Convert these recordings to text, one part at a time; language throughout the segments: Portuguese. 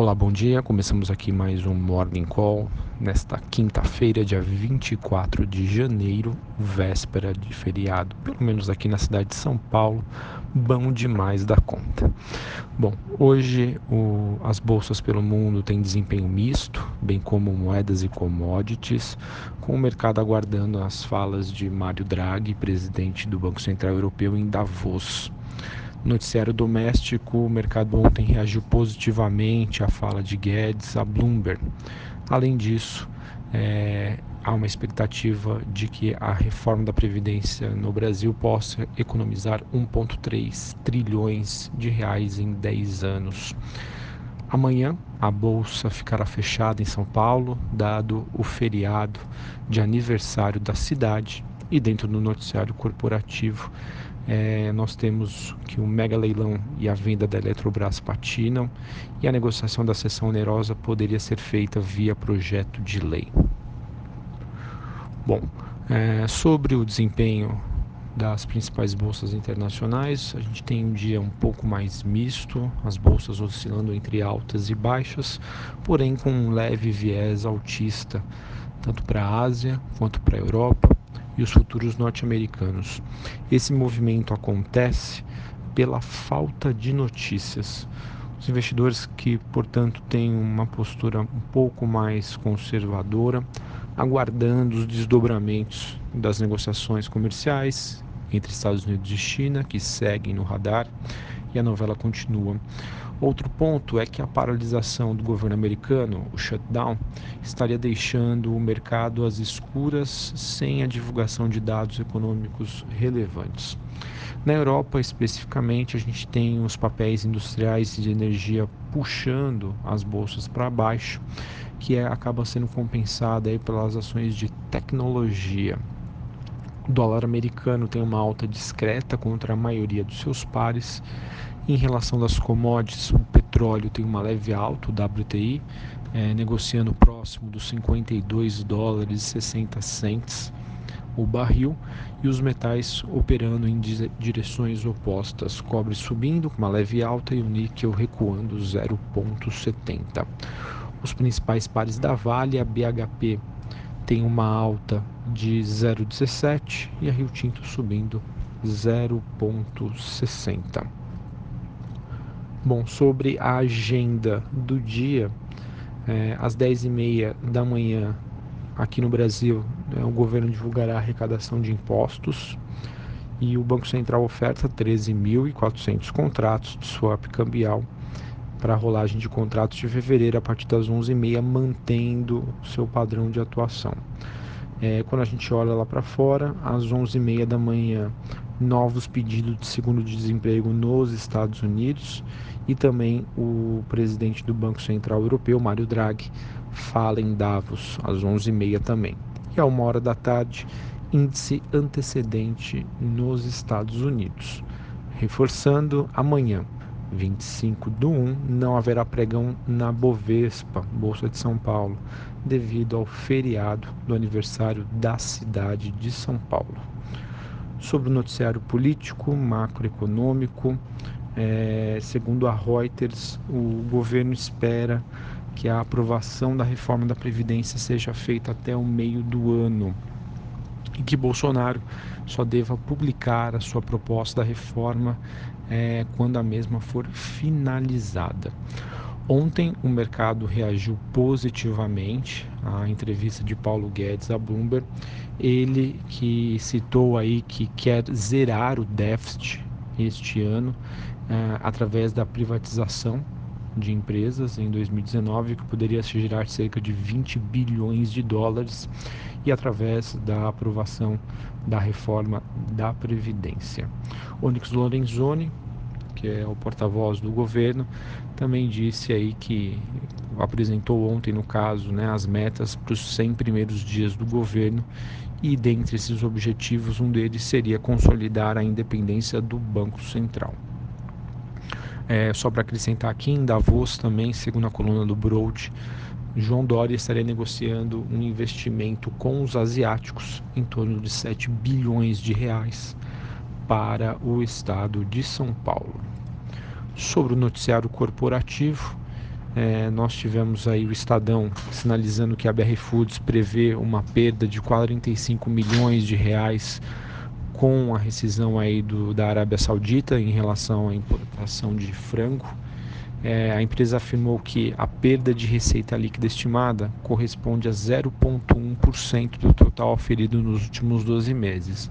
Olá, bom dia. Começamos aqui mais um Morning Call nesta quinta-feira, dia 24 de janeiro, véspera de feriado, pelo menos aqui na cidade de São Paulo, bom demais da conta. Bom, hoje o, as bolsas pelo mundo têm desempenho misto, bem como moedas e commodities, com o mercado aguardando as falas de Mário Draghi, presidente do Banco Central Europeu, em Davos. Noticiário doméstico, o mercado ontem reagiu positivamente à fala de Guedes a Bloomberg. Além disso, é, há uma expectativa de que a reforma da Previdência no Brasil possa economizar 1,3 trilhões de reais em 10 anos. Amanhã a bolsa ficará fechada em São Paulo, dado o feriado de aniversário da cidade e dentro do noticiário corporativo é, nós temos que o mega leilão e a venda da Eletrobras patinam e a negociação da sessão onerosa poderia ser feita via projeto de lei. Bom, é, sobre o desempenho das principais bolsas internacionais, a gente tem um dia um pouco mais misto, as bolsas oscilando entre altas e baixas, porém com um leve viés altista, tanto para a Ásia quanto para a Europa e os futuros norte-americanos. Esse movimento acontece pela falta de notícias. Os investidores que, portanto, têm uma postura um pouco mais conservadora, aguardando os desdobramentos das negociações comerciais entre Estados Unidos e China, que seguem no radar, e a novela continua. Outro ponto é que a paralisação do governo americano, o shutdown, estaria deixando o mercado às escuras sem a divulgação de dados econômicos relevantes. Na Europa, especificamente, a gente tem os papéis industriais e de energia puxando as bolsas para baixo, que é, acaba sendo compensada aí pelas ações de tecnologia. O dólar americano tem uma alta discreta contra a maioria dos seus pares em relação das commodities, o petróleo tem uma leve alta, o WTI, é, negociando próximo dos 52 dólares e 60 cents o barril e os metais operando em direções opostas, cobre subindo com uma leve alta e o níquel recuando 0,70. Os principais pares da Vale, a BHP tem uma alta de 0,17 e a Rio Tinto subindo 0,60. Bom, sobre a agenda do dia, é, às 10h30 da manhã, aqui no Brasil, é, o governo divulgará a arrecadação de impostos e o Banco Central oferta 13.400 contratos de swap cambial para a rolagem de contratos de fevereiro a partir das 11h30, mantendo seu padrão de atuação. É, quando a gente olha lá para fora, às 11h30 da manhã, novos pedidos de seguro-desemprego nos Estados Unidos e também o presidente do Banco Central Europeu, Mário Draghi, fala em Davos às 11h30 também. E a uma hora da tarde, índice antecedente nos Estados Unidos. Reforçando, amanhã, 25 do 1, não haverá pregão na Bovespa, Bolsa de São Paulo, devido ao feriado do aniversário da cidade de São Paulo sobre o noticiário político, macroeconômico. É, segundo a Reuters, o governo espera que a aprovação da reforma da Previdência seja feita até o meio do ano e que Bolsonaro só deva publicar a sua proposta da reforma é, quando a mesma for finalizada. Ontem o mercado reagiu positivamente à entrevista de Paulo Guedes a Bloomberg. Ele que citou aí que quer zerar o déficit este ano uh, através da privatização de empresas em 2019, que poderia gerar cerca de 20 bilhões de dólares, e através da aprovação da reforma da Previdência. Onyx Lorenzoni, que é o porta-voz do governo, também disse aí que apresentou ontem, no caso, né, as metas para os 100 primeiros dias do governo e dentre esses objetivos, um deles seria consolidar a independência do Banco Central. É, só para acrescentar aqui, em Davos também, segundo a coluna do Broad, João Dória estaria negociando um investimento com os asiáticos em torno de 7 bilhões de reais para o estado de São Paulo. Sobre o noticiário corporativo, É, nós tivemos aí o Estadão sinalizando que a BR Foods prevê uma perda de 45 milhões de reais com a rescisão aí do, da Arábia Saudita em relação à importação de frango. É, a empresa afirmou que a perda de receita líquida estimada corresponde a 0,1% do total oferido nos últimos 12 meses.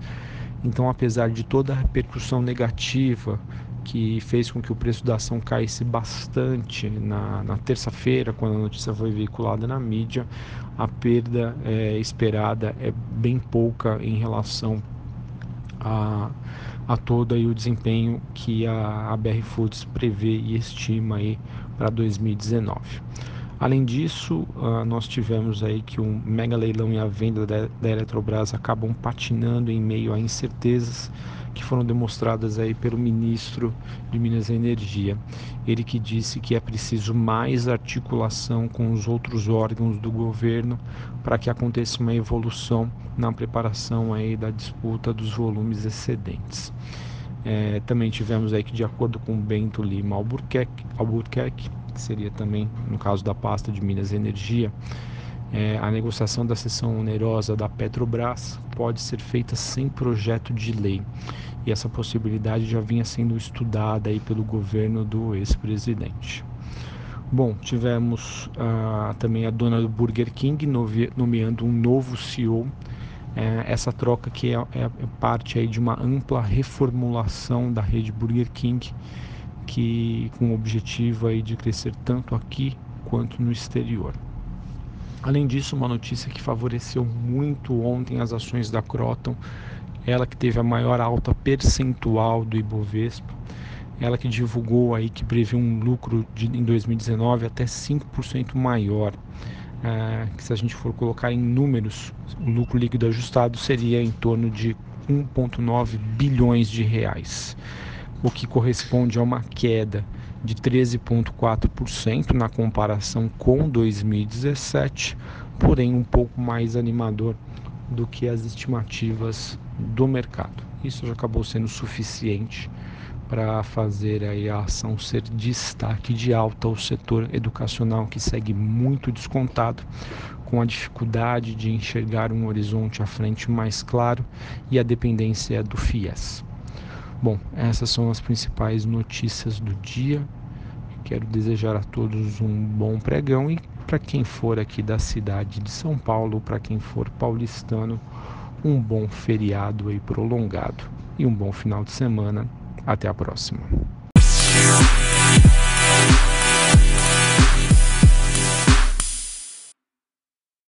Então, apesar de toda a repercussão negativa que fez com que o preço da ação caísse bastante na, na terça-feira, quando a notícia foi veiculada na mídia, a perda é, esperada é bem pouca em relação a, a todo aí o desempenho que a, a BR Foods prevê e estima aí para 2019. Além disso, uh, nós tivemos aí que o um mega leilão e a venda da, da Eletrobras acabam patinando em meio a incertezas que foram demonstradas aí pelo ministro de Minas e Energia. Ele que disse que é preciso mais articulação com os outros órgãos do governo para que aconteça uma evolução na preparação aí da disputa dos volumes excedentes. É, também tivemos aí que, de acordo com Bento Lima Albuquerque, Albuquerque que seria também no caso da pasta de Minas e Energia, é, a negociação da seção onerosa da Petrobras pode ser feita sem projeto de lei. E essa possibilidade já vinha sendo estudada aí pelo governo do ex-presidente. Bom, tivemos ah, também a dona do Burger King nomeando um novo CEO. É, essa troca que é, é, é parte aí de uma ampla reformulação da rede Burger King que com o objetivo aí de crescer tanto aqui quanto no exterior. Além disso, uma notícia que favoreceu muito ontem as ações da Croton, ela que teve a maior alta percentual do Ibovespa, ela que divulgou aí que prevê um lucro de, em 2019 até 5% maior. É, que se a gente for colocar em números, o lucro líquido ajustado seria em torno de 1,9 bilhões de reais o que corresponde a uma queda de 13,4% na comparação com 2017, porém um pouco mais animador do que as estimativas do mercado. Isso já acabou sendo suficiente para fazer aí a ação ser destaque de alta ao setor educacional que segue muito descontado, com a dificuldade de enxergar um horizonte à frente mais claro e a dependência do FIES. Bom, essas são as principais notícias do dia. Quero desejar a todos um bom pregão e para quem for aqui da cidade de São Paulo, para quem for paulistano, um bom feriado aí prolongado e um bom final de semana. Até a próxima.